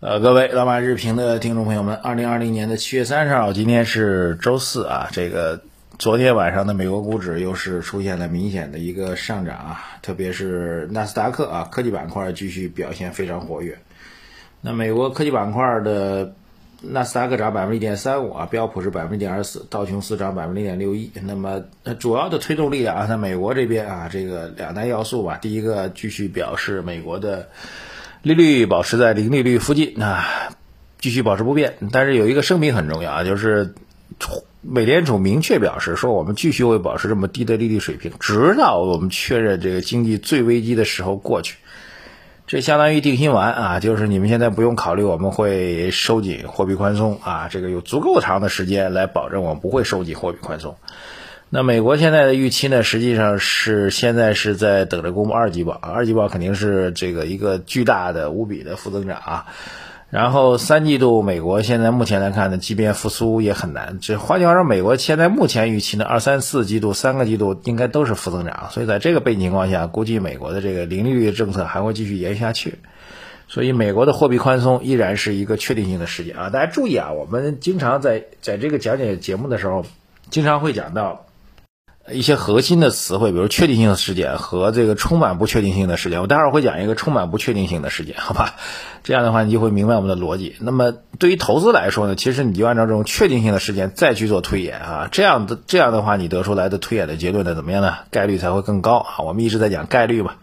呃，各位老马日评的听众朋友们，二零二零年的七月三十号，今天是周四啊。这个昨天晚上的美国股指又是出现了明显的一个上涨啊，特别是纳斯达克啊，科技板块继续表现非常活跃。那美国科技板块的纳斯达克涨百分之一点三五啊，标普是百分之一点二四，道琼斯涨百分之零点六一。那么主要的推动力量啊，在美国这边啊，这个两大要素吧，第一个继续表示美国的。利率保持在零利率附近啊，继续保持不变。但是有一个声明很重要啊，就是美联储明确表示说，我们继续会保持这么低的利率水平，直到我们确认这个经济最危机的时候过去。这相当于定心丸啊，就是你们现在不用考虑我们会收紧货币宽松啊，这个有足够长的时间来保证我们不会收紧货币宽松。那美国现在的预期呢，实际上是现在是在等着公布二季报，二季报肯定是这个一个巨大的无比的负增长啊。然后三季度美国现在目前来看呢，即便复苏也很难。这换句话说，美国现在目前预期呢，二三四季度三个季度应该都是负增长。所以在这个背景情况下，估计美国的这个零利率政策还会继续延续下去。所以美国的货币宽松依然是一个确定性的事件啊。大家注意啊，我们经常在在这个讲解节目的时候，经常会讲到。一些核心的词汇，比如确定性的事件和这个充满不确定性的事件。我待会儿会讲一个充满不确定性的事件，好吧？这样的话，你就会明白我们的逻辑。那么，对于投资来说呢，其实你就按照这种确定性的事件再去做推演啊，这样的这样的话，你得出来的推演的结论呢，怎么样呢？概率才会更高啊。我们一直在讲概率嘛。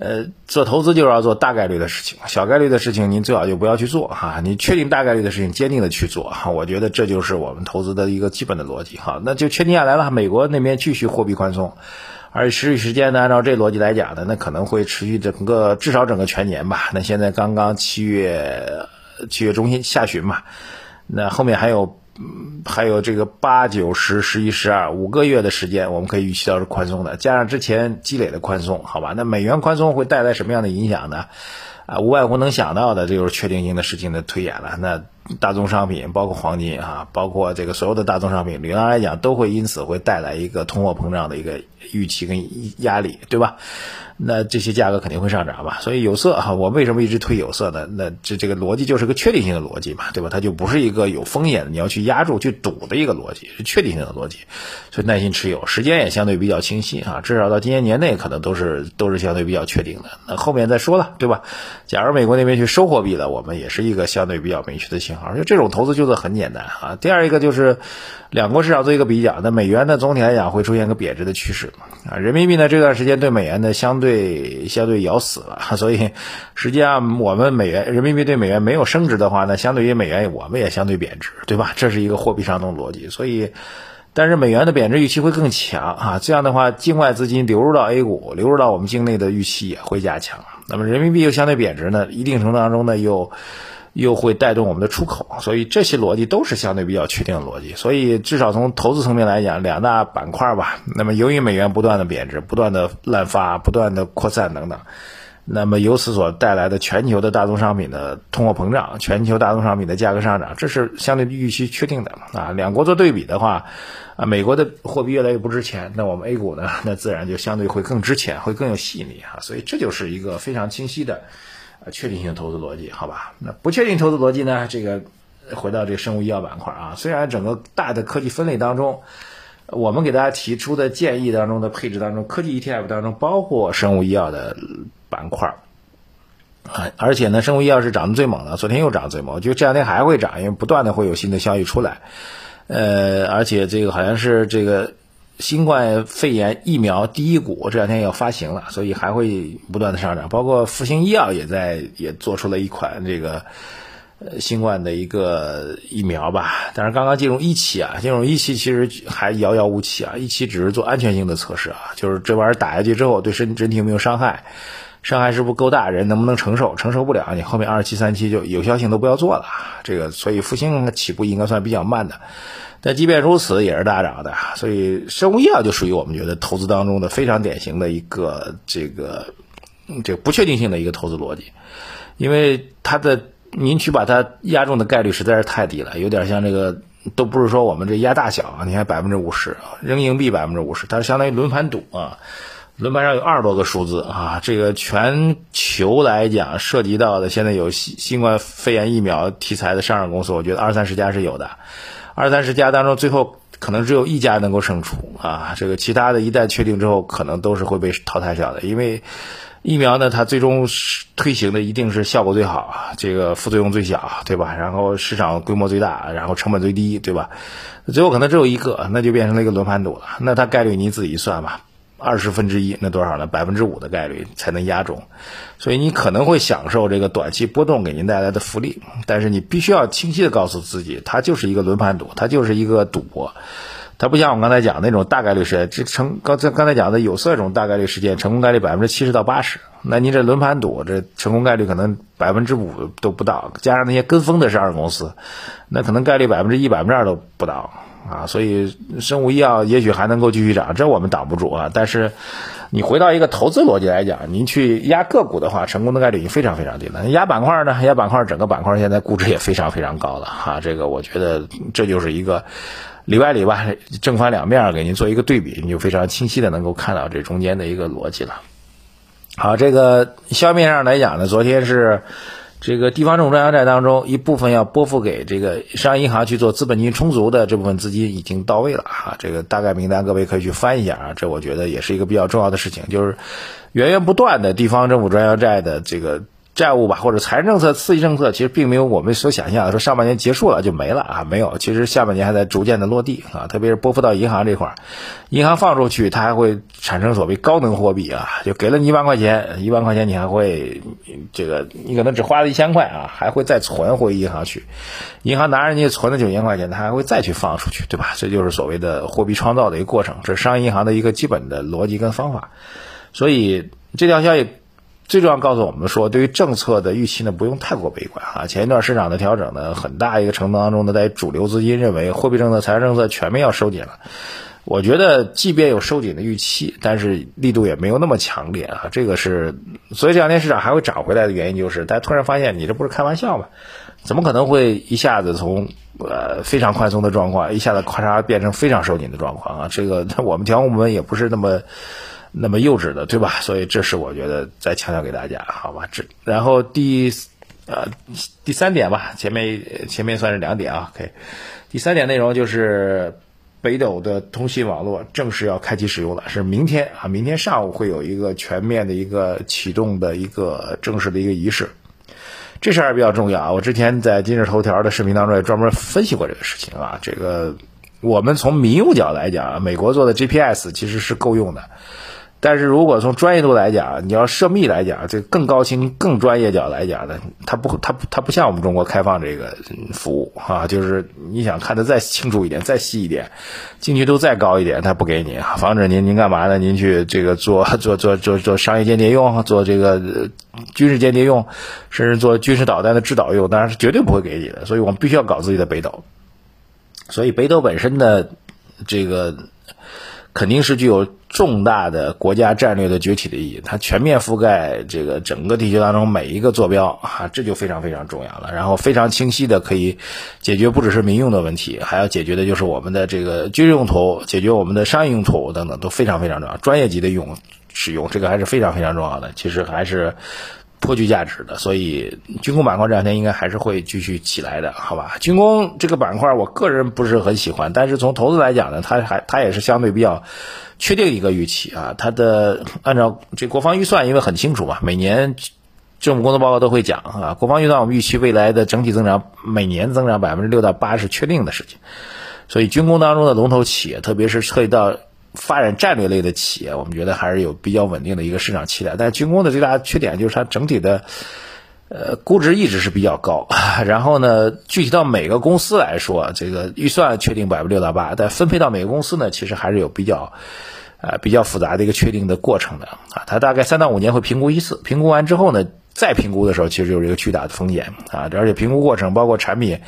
呃，做投资就是要做大概率的事情，小概率的事情您最好就不要去做哈。你确定大概率的事情，坚定的去做哈。我觉得这就是我们投资的一个基本的逻辑哈。那就确定下来了，美国那边继续货币宽松，而持续时间呢，按照这逻辑来讲呢，那可能会持续整个至少整个全年吧。那现在刚刚七月七月中心下旬嘛，那后面还有。还有这个八九十十一十二五个月的时间，我们可以预期到是宽松的，加上之前积累的宽松，好吧？那美元宽松会带来什么样的影响呢？啊，无外乎能想到的，这就是确定性的事情的推演了。那大宗商品，包括黄金啊，包括这个所有的大宗商品，理论上来讲，都会因此会带来一个通货膨胀的一个预期跟压力，对吧？那这些价格肯定会上涨吧，所以有色哈，我为什么一直推有色呢？那这这个逻辑就是个确定性的逻辑嘛，对吧？它就不是一个有风险的，你要去压住、去赌的一个逻辑，是确定性的逻辑，所以耐心持有，时间也相对比较清晰啊，至少到今年年内可能都是都是相对比较确定的。那后面再说了，对吧？假如美国那边去收货币了，我们也是一个相对比较明确的信号，就这种投资就是很简单啊。第二一个就是两国市场做一个比较，那美元呢总体来讲会出现个贬值的趋势啊，人民币呢这段时间对美元呢相对。相对咬死了，所以实际上我们美元人民币对美元没有升值的话，呢相对于美元我们也相对贬值，对吧？这是一个货币上动逻辑。所以，但是美元的贬值预期会更强啊，这样的话，境外资金流入到 A 股，流入到我们境内的预期也会加强。那么人民币又相对贬值呢，一定程度当中呢又。又会带动我们的出口，所以这些逻辑都是相对比较确定的逻辑。所以至少从投资层面来讲，两大板块吧。那么由于美元不断的贬值、不断的滥发、不断的扩散等等，那么由此所带来的全球的大宗商品的通货膨胀、全球大宗商品的价格上涨，这是相对预期确定的啊。两国做对比的话，啊，美国的货币越来越不值钱，那我们 A 股呢，那自然就相对会更值钱，会更有吸引力啊。所以这就是一个非常清晰的。啊，确定性投资逻辑，好吧？那不确定投资逻辑呢？这个回到这个生物医药板块啊，虽然整个大的科技分类当中，我们给大家提出的建议当中的配置当中，科技 ETF 当中包括生物医药的板块啊，而且呢，生物医药是涨得最猛的，昨天又涨得最猛，我觉得这两天还会涨，因为不断的会有新的消息出来，呃，而且这个好像是这个。新冠肺炎疫苗第一股这两天要发行了，所以还会不断的上涨。包括复星医药也在也做出了一款这个呃新冠的一个疫苗吧，但是刚刚进入一期啊，进入一期其实还遥遥无期啊，一期只是做安全性的测试啊，就是这玩意儿打下去之后对身身体有没有伤害，伤害是不够大，人能不能承受，承受不了，你后面二期三期就有效性都不要做了。这个所以复兴起步应该算比较慢的。但即便如此，也是大涨的，所以生物医药就属于我们觉得投资当中的非常典型的一个这个这个不确定性的一个投资逻辑，因为它的您去把它压中的概率实在是太低了，有点像这个都不是说我们这压大小啊，你看百分之五十扔硬币百分之五十，它是相当于轮盘赌啊，轮盘上有二十多个数字啊，这个全球来讲涉及到的现在有新新冠肺炎疫苗题材的上市公司，我觉得二三十家是有的，二三十家当中最后可能只有一家能够胜出啊，这个其他的一旦确定之后，可能都是会被淘汰掉的，因为。疫苗呢，它最终推行的一定是效果最好，这个副作用最小，对吧？然后市场规模最大，然后成本最低，对吧？最后可能只有一个，那就变成了一个轮盘赌了。那它概率你自己算吧，二十分之一，那多少呢？百分之五的概率才能压中。所以你可能会享受这个短期波动给您带来的福利，但是你必须要清晰的告诉自己，它就是一个轮盘赌，它就是一个赌博。它不像我刚才讲那种大概率事件，这成刚才刚才讲的有色种大概率事件，成功概率百分之七十到八十。那您这轮盘赌，这成功概率可能百分之五都不到，加上那些跟风的上市公司，那可能概率百分之一、百分之二都不到啊。所以生物医药也许还能够继续涨，这我们挡不住啊。但是你回到一个投资逻辑来讲，您去压个股的话，成功的概率已经非常非常低了。压板块呢？压板块整个板块现在估值也非常非常高了哈。这个我觉得这就是一个。里外里吧，正反两面给您做一个对比，你就非常清晰的能够看到这中间的一个逻辑了。好，这个消面上来讲呢，昨天是这个地方政府专项债当中一部分要拨付给这个商业银行去做资本金充足的这部分资金已经到位了啊。这个大概名单各位可以去翻一下啊，这我觉得也是一个比较重要的事情，就是源源不断的地方政府专项债的这个。债务吧，或者财政政策刺激政策，其实并没有我们所想象的说上半年结束了就没了啊，没有，其实下半年还在逐渐的落地啊，特别是拨付到银行这块儿，银行放出去，它还会产生所谓高能货币啊，就给了你一万块钱，一万块钱你还会这个，你可能只花了一千块啊，还会再存回银行去，银行拿着你存的九千块钱，它还会再去放出去，对吧？这就是所谓的货币创造的一个过程，这是商业银行的一个基本的逻辑跟方法，所以这条消息。最重要告诉我们说，对于政策的预期呢，不用太过悲观啊。前一段市场的调整呢，很大一个程度当中呢，在主流资金认为货币政策、财政政策全面要收紧了。我觉得，即便有收紧的预期，但是力度也没有那么强烈啊。这个是，所以这两天市场还会涨回来的原因，就是大家突然发现，你这不是开玩笑吗？怎么可能会一下子从呃非常宽松的状况，一下子咔嚓变成非常收紧的状况啊？这个我们调控部门也不是那么。那么幼稚的，对吧？所以这是我觉得再强调给大家，好吧？这然后第呃第三点吧，前面前面算是两点啊。OK，第三点内容就是北斗的通信网络正式要开启使用了，是明天啊，明天上午会有一个全面的一个启动的一个正式的一个仪式。这事儿比较重要啊，我之前在今日头条的视频当中也专门分析过这个事情啊。这个我们从民用角来讲，美国做的 GPS 其实是够用的。但是如果从专业度来讲，你要涉密来讲，这更高清、更专业角来讲呢，它不，它它不像我们中国开放这个服务啊，就是你想看的再清楚一点、再细一点，精确度再高一点，它不给你，防止您您干嘛呢？您去这个做做做做做商业间谍用，做这个军事间谍用，甚至做军事导弹的制导用，当然是绝对不会给你的。所以我们必须要搞自己的北斗。所以北斗本身的这个。肯定是具有重大的国家战略的崛起的意义，它全面覆盖这个整个地球当中每一个坐标啊，这就非常非常重要了。然后非常清晰的可以解决不只是民用的问题，还要解决的就是我们的这个军事用途，解决我们的商业用途等等都非常非常重要，专业级的用使用这个还是非常非常重要的。其实还是。颇具价值的，所以军工板块这两天应该还是会继续起来的，好吧？军工这个板块，我个人不是很喜欢，但是从投资来讲呢，它还它也是相对比较确定一个预期啊。它的按照这国防预算，因为很清楚嘛，每年政府工作报告都会讲啊，国防预算我们预期未来的整体增长每年增长百分之六到八是确定的事情，所以军工当中的龙头企业，特别是涉及到。发展战略类的企业，我们觉得还是有比较稳定的一个市场期待。但军工的最大缺点就是它整体的，呃，估值一直是比较高。然后呢，具体到每个公司来说，这个预算确定百分之六到八，但分配到每个公司呢，其实还是有比较，呃，比较复杂的一个确定的过程的啊。它大概三到五年会评估一次，评估完之后呢，再评估的时候，其实就是一个巨大的风险啊。而且评估过程包括产品。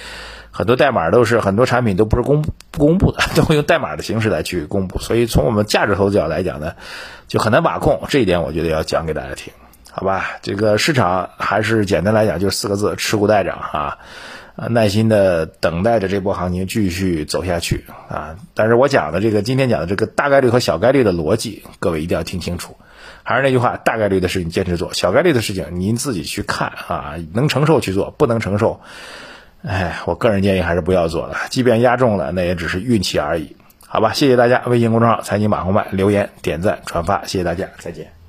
很多代码都是很多产品都不是公不公布的，都会用代码的形式来去公布，所以从我们价值投资角度来讲呢，就很难把控。这一点我觉得要讲给大家听，好吧？这个市场还是简单来讲就是四个字：持股待涨。啊，耐心的等待着这波行情继续走下去啊。但是我讲的这个今天讲的这个大概率和小概率的逻辑，各位一定要听清楚。还是那句话，大概率的事情坚持做，小概率的事情您自己去看啊，能承受去做，不能承受，哎，我个人建议还是不要做了。即便压中了，那也只是运气而已。好吧，谢谢大家，微信公众号财经马红漫留言、点赞、转发，谢谢大家，再见。